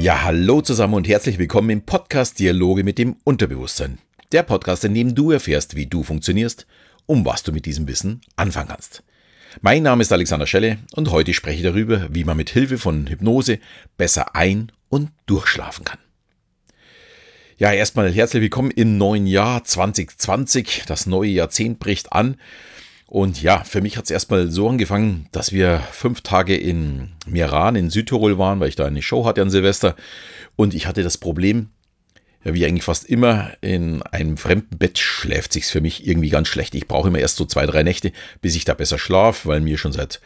Ja, hallo zusammen und herzlich willkommen im Podcast Dialoge mit dem Unterbewusstsein. Der Podcast, in dem du erfährst, wie du funktionierst, um was du mit diesem Wissen anfangen kannst. Mein Name ist Alexander Schelle und heute spreche ich darüber, wie man mit Hilfe von Hypnose besser ein- und durchschlafen kann. Ja, erstmal herzlich willkommen im neuen Jahr 2020. Das neue Jahrzehnt bricht an. Und ja, für mich hat es erstmal so angefangen, dass wir fünf Tage in Meran in Südtirol waren, weil ich da eine Show hatte an Silvester. Und ich hatte das Problem, wie eigentlich fast immer, in einem fremden Bett schläft sich's für mich irgendwie ganz schlecht. Ich brauche immer erst so zwei, drei Nächte, bis ich da besser schlafe, weil mir schon seit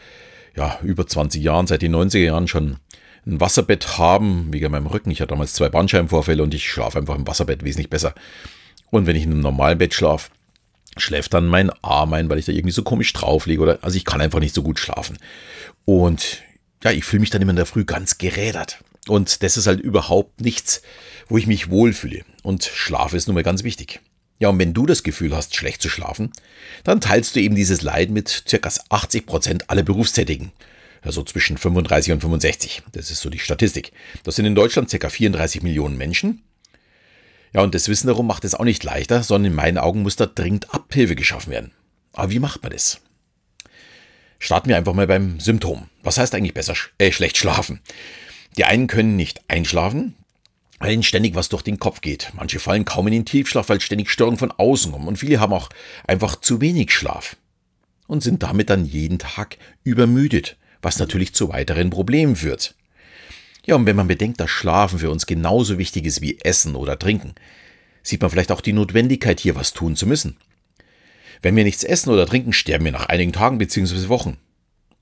ja, über 20 Jahren, seit den 90er Jahren schon ein Wasserbett haben, wegen meinem Rücken. Ich hatte damals zwei Bandscheibenvorfälle und ich schlafe einfach im Wasserbett wesentlich besser. Und wenn ich in einem normalen Bett schlafe, schläft dann mein Arm ein, weil ich da irgendwie so komisch drauf liege oder, also ich kann einfach nicht so gut schlafen. Und ja, ich fühle mich dann immer in der Früh ganz gerädert. Und das ist halt überhaupt nichts, wo ich mich wohlfühle. Und Schlaf ist nun mal ganz wichtig. Ja, und wenn du das Gefühl hast, schlecht zu schlafen, dann teilst du eben dieses Leid mit ca. 80 Prozent aller Berufstätigen. Also zwischen 35 und 65. Das ist so die Statistik. Das sind in Deutschland ca. 34 Millionen Menschen. Ja, und das Wissen darum macht es auch nicht leichter, sondern in meinen Augen muss da dringend Abhilfe geschaffen werden. Aber wie macht man das? Starten wir einfach mal beim Symptom. Was heißt eigentlich besser, äh, schlecht schlafen? Die einen können nicht einschlafen, weil ihnen ständig was durch den Kopf geht. Manche fallen kaum in den Tiefschlaf, weil ständig Störungen von außen kommen. Und viele haben auch einfach zu wenig Schlaf und sind damit dann jeden Tag übermüdet, was natürlich zu weiteren Problemen führt. Ja, und wenn man bedenkt, dass Schlafen für uns genauso wichtig ist wie Essen oder Trinken, sieht man vielleicht auch die Notwendigkeit, hier was tun zu müssen. Wenn wir nichts essen oder trinken, sterben wir nach einigen Tagen bzw. Wochen.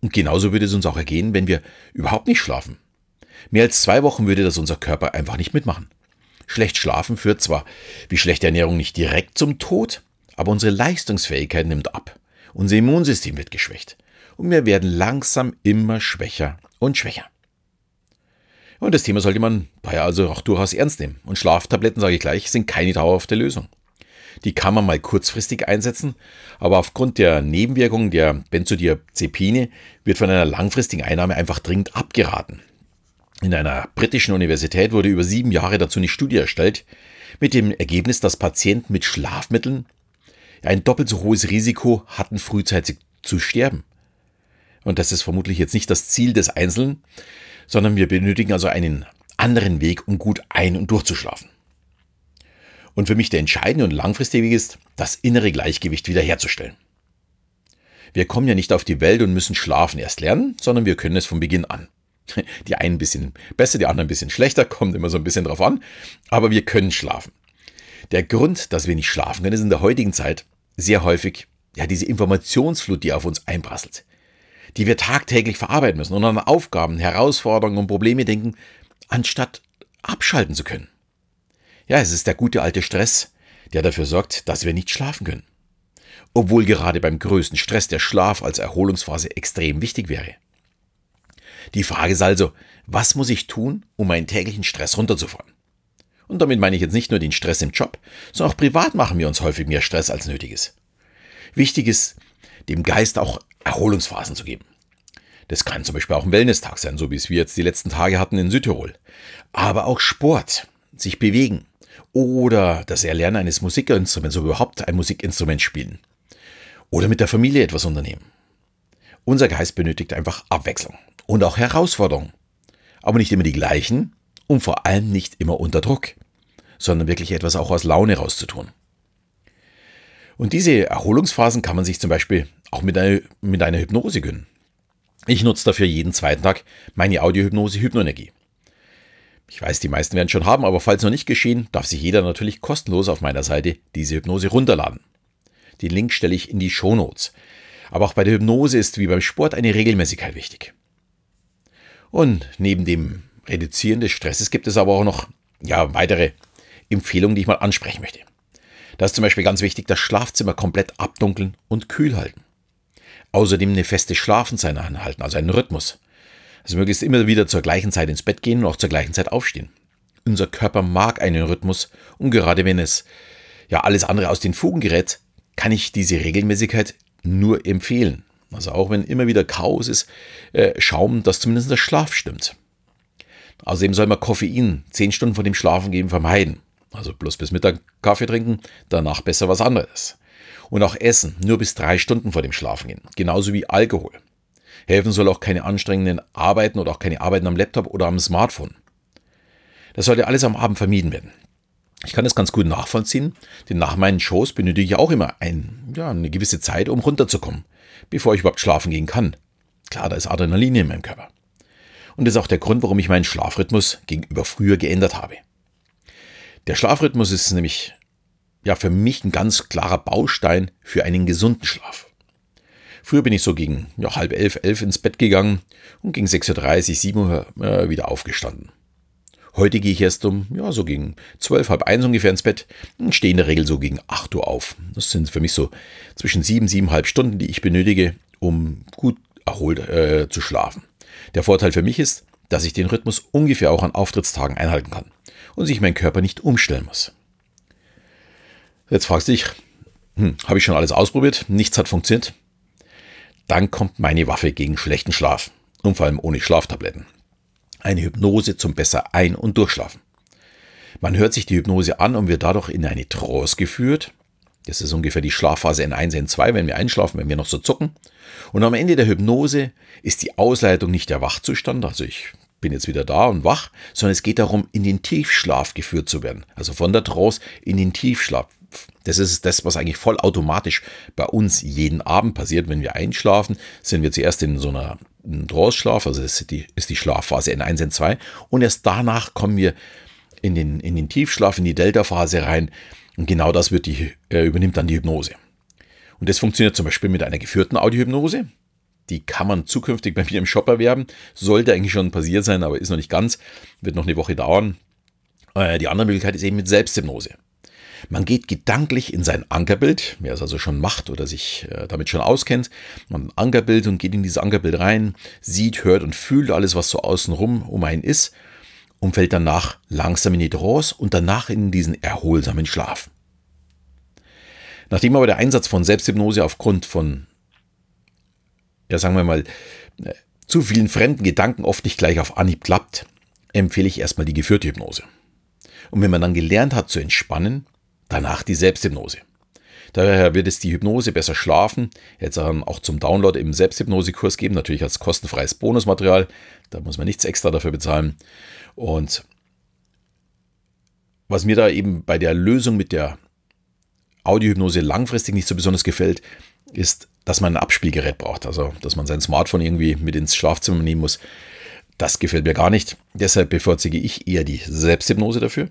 Und genauso würde es uns auch ergehen, wenn wir überhaupt nicht schlafen. Mehr als zwei Wochen würde das unser Körper einfach nicht mitmachen. Schlecht schlafen führt zwar wie schlechte Ernährung nicht direkt zum Tod, aber unsere Leistungsfähigkeit nimmt ab. Unser Immunsystem wird geschwächt. Und wir werden langsam immer schwächer und schwächer. Und das Thema sollte man daher also auch durchaus ernst nehmen. Und Schlaftabletten, sage ich gleich, sind keine dauerhafte Lösung. Die kann man mal kurzfristig einsetzen, aber aufgrund der Nebenwirkungen der Benzodiazepine wird von einer langfristigen Einnahme einfach dringend abgeraten. In einer britischen Universität wurde über sieben Jahre dazu eine Studie erstellt, mit dem Ergebnis, dass Patienten mit Schlafmitteln ein doppelt so hohes Risiko hatten, frühzeitig zu sterben. Und das ist vermutlich jetzt nicht das Ziel des Einzelnen, sondern wir benötigen also einen anderen Weg, um gut ein- und durchzuschlafen. Und für mich der entscheidende und langfristige Weg ist, das innere Gleichgewicht wiederherzustellen. Wir kommen ja nicht auf die Welt und müssen schlafen erst lernen, sondern wir können es von Beginn an. Die einen ein bisschen besser, die anderen ein bisschen schlechter, kommt immer so ein bisschen drauf an, aber wir können schlafen. Der Grund, dass wir nicht schlafen können, ist in der heutigen Zeit sehr häufig ja diese Informationsflut, die auf uns einprasselt die wir tagtäglich verarbeiten müssen und an Aufgaben, Herausforderungen und Probleme denken, anstatt abschalten zu können. Ja, es ist der gute alte Stress, der dafür sorgt, dass wir nicht schlafen können. Obwohl gerade beim größten Stress der Schlaf als Erholungsphase extrem wichtig wäre. Die Frage ist also, was muss ich tun, um meinen täglichen Stress runterzufahren? Und damit meine ich jetzt nicht nur den Stress im Job, sondern auch privat machen wir uns häufig mehr Stress als nötig ist. Wichtig ist, dem Geist auch Erholungsphasen zu geben. Das kann zum Beispiel auch ein Wellness-Tag sein, so wie es wir jetzt die letzten Tage hatten in Südtirol. Aber auch Sport, sich bewegen oder das Erlernen eines Musikinstruments oder überhaupt ein Musikinstrument spielen. Oder mit der Familie etwas unternehmen. Unser Geist benötigt einfach Abwechslung und auch Herausforderungen. Aber nicht immer die gleichen und vor allem nicht immer unter Druck, sondern wirklich etwas auch aus Laune rauszutun. Und diese Erholungsphasen kann man sich zum Beispiel auch mit einer, mit einer Hypnose gönnen. Ich nutze dafür jeden zweiten Tag meine Audiohypnose Hypnoenergie. Ich weiß, die meisten werden schon haben, aber falls noch nicht geschehen, darf sich jeder natürlich kostenlos auf meiner Seite diese Hypnose runterladen. Den Link stelle ich in die Show Notes. Aber auch bei der Hypnose ist wie beim Sport eine Regelmäßigkeit wichtig. Und neben dem Reduzieren des Stresses gibt es aber auch noch ja, weitere Empfehlungen, die ich mal ansprechen möchte. Da ist zum Beispiel ganz wichtig, das Schlafzimmer komplett abdunkeln und kühl halten. Außerdem eine feste Schlafenszeit anhalten, also einen Rhythmus. Also möglichst immer wieder zur gleichen Zeit ins Bett gehen und auch zur gleichen Zeit aufstehen. Unser Körper mag einen Rhythmus und gerade wenn es ja alles andere aus den Fugen gerät, kann ich diese Regelmäßigkeit nur empfehlen. Also auch wenn immer wieder Chaos ist, äh, schauen, dass zumindest der Schlaf stimmt. Außerdem soll man Koffein 10 Stunden vor dem Schlafengehen vermeiden. Also bloß bis Mittag Kaffee trinken, danach besser was anderes. Und auch Essen nur bis drei Stunden vor dem Schlafengehen. Genauso wie Alkohol. Helfen soll auch keine anstrengenden Arbeiten oder auch keine Arbeiten am Laptop oder am Smartphone. Das sollte alles am Abend vermieden werden. Ich kann das ganz gut nachvollziehen, denn nach meinen Shows benötige ich auch immer ein, ja, eine gewisse Zeit, um runterzukommen, bevor ich überhaupt schlafen gehen kann. Klar, da ist Adrenalin in meinem Körper. Und das ist auch der Grund, warum ich meinen Schlafrhythmus gegenüber früher geändert habe. Der Schlafrhythmus ist nämlich ja für mich ein ganz klarer Baustein für einen gesunden Schlaf. Früher bin ich so gegen ja, halb elf, elf ins Bett gegangen und gegen 6.30 Uhr, 7 Uhr äh, wieder aufgestanden. Heute gehe ich erst um, ja, so gegen zwölf, halb eins ungefähr ins Bett und stehe in der Regel so gegen 8 Uhr auf. Das sind für mich so zwischen sieben, siebeneinhalb Stunden, die ich benötige, um gut erholt äh, zu schlafen. Der Vorteil für mich ist, dass ich den Rhythmus ungefähr auch an Auftrittstagen einhalten kann und sich mein Körper nicht umstellen muss. Jetzt fragst du dich, hm, habe ich schon alles ausprobiert, nichts hat funktioniert? Dann kommt meine Waffe gegen schlechten Schlaf und vor allem ohne Schlaftabletten. Eine Hypnose zum besser ein- und durchschlafen. Man hört sich die Hypnose an und wird dadurch in eine Trance geführt. Das ist ungefähr die Schlafphase N1, N2, wenn wir einschlafen, wenn wir noch so zucken. Und am Ende der Hypnose ist die Ausleitung nicht der Wachzustand, also ich bin jetzt wieder da und wach, sondern es geht darum, in den Tiefschlaf geführt zu werden. Also von der Trance in den Tiefschlaf. Das ist das, was eigentlich vollautomatisch bei uns jeden Abend passiert. Wenn wir einschlafen, sind wir zuerst in so einer Trance-Schlaf, also das ist die, ist die Schlafphase N1, N2. Und erst danach kommen wir in den, in den Tiefschlaf, in die Delta-Phase rein. Und genau das wird die, äh, übernimmt dann die Hypnose. Und das funktioniert zum Beispiel mit einer geführten Audiohypnose. Die kann man zukünftig bei mir im Shop erwerben. Sollte eigentlich schon passiert sein, aber ist noch nicht ganz. Wird noch eine Woche dauern. Äh, die andere Möglichkeit ist eben mit Selbsthypnose. Man geht gedanklich in sein Ankerbild, wer es also schon macht oder sich äh, damit schon auskennt, man ein Ankerbild und geht in dieses Ankerbild rein, sieht, hört und fühlt alles, was so außenrum um einen ist und fällt danach langsam in die Trance und danach in diesen erholsamen Schlaf. Nachdem aber der Einsatz von Selbsthypnose aufgrund von, ja sagen wir mal, äh, zu vielen fremden Gedanken oft nicht gleich auf Anhieb klappt, empfehle ich erstmal die geführte Hypnose. Und wenn man dann gelernt hat zu entspannen, Danach die Selbsthypnose. Daher wird es die Hypnose besser schlafen jetzt auch zum Download im Selbsthypnosekurs geben, natürlich als kostenfreies Bonusmaterial. Da muss man nichts extra dafür bezahlen. Und was mir da eben bei der Lösung mit der Audiohypnose langfristig nicht so besonders gefällt, ist, dass man ein Abspielgerät braucht. Also, dass man sein Smartphone irgendwie mit ins Schlafzimmer nehmen muss. Das gefällt mir gar nicht. Deshalb bevorzuge ich eher die Selbsthypnose dafür.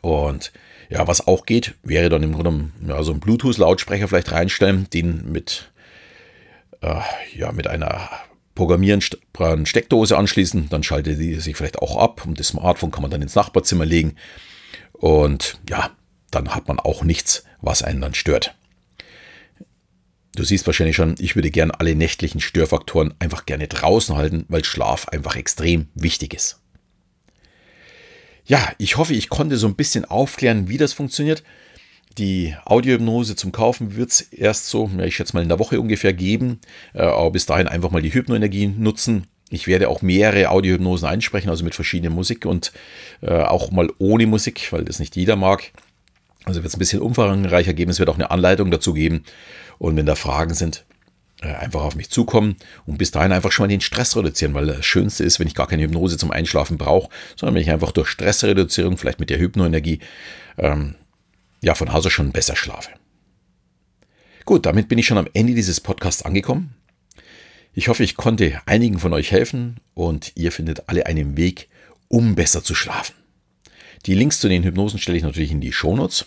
Und ja, was auch geht, wäre dann im Grunde ja, so ein Bluetooth-Lautsprecher vielleicht reinstellen, den mit, äh, ja, mit einer programmierbaren Steckdose anschließen. Dann schaltet die sich vielleicht auch ab und das Smartphone kann man dann ins Nachbarzimmer legen. Und ja, dann hat man auch nichts, was einen dann stört. Du siehst wahrscheinlich schon, ich würde gerne alle nächtlichen Störfaktoren einfach gerne draußen halten, weil Schlaf einfach extrem wichtig ist. Ja, ich hoffe, ich konnte so ein bisschen aufklären, wie das funktioniert. Die Audiohypnose zum Kaufen wird es erst so, ich schätze mal in der Woche ungefähr geben, äh, aber bis dahin einfach mal die Hypnoenergie nutzen. Ich werde auch mehrere Audiohypnosen einsprechen, also mit verschiedener Musik und äh, auch mal ohne Musik, weil das nicht jeder mag. Also wird es ein bisschen umfangreicher geben. Es wird auch eine Anleitung dazu geben. Und wenn da Fragen sind, äh, einfach auf mich zukommen und bis dahin einfach schon mal den Stress reduzieren, weil das Schönste ist, wenn ich gar keine Hypnose zum Einschlafen brauche, sondern wenn ich einfach durch Stressreduzierung, vielleicht mit der Hypnoenergie, ähm, ja, von Hause schon besser schlafe. Gut, damit bin ich schon am Ende dieses Podcasts angekommen. Ich hoffe, ich konnte einigen von euch helfen und ihr findet alle einen Weg, um besser zu schlafen. Die Links zu den Hypnosen stelle ich natürlich in die Shownotes.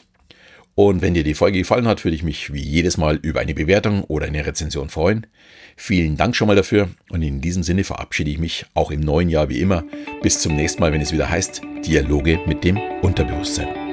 Und wenn dir die Folge gefallen hat, würde ich mich wie jedes Mal über eine Bewertung oder eine Rezension freuen. Vielen Dank schon mal dafür und in diesem Sinne verabschiede ich mich auch im neuen Jahr wie immer. Bis zum nächsten Mal, wenn es wieder heißt Dialoge mit dem Unterbewusstsein.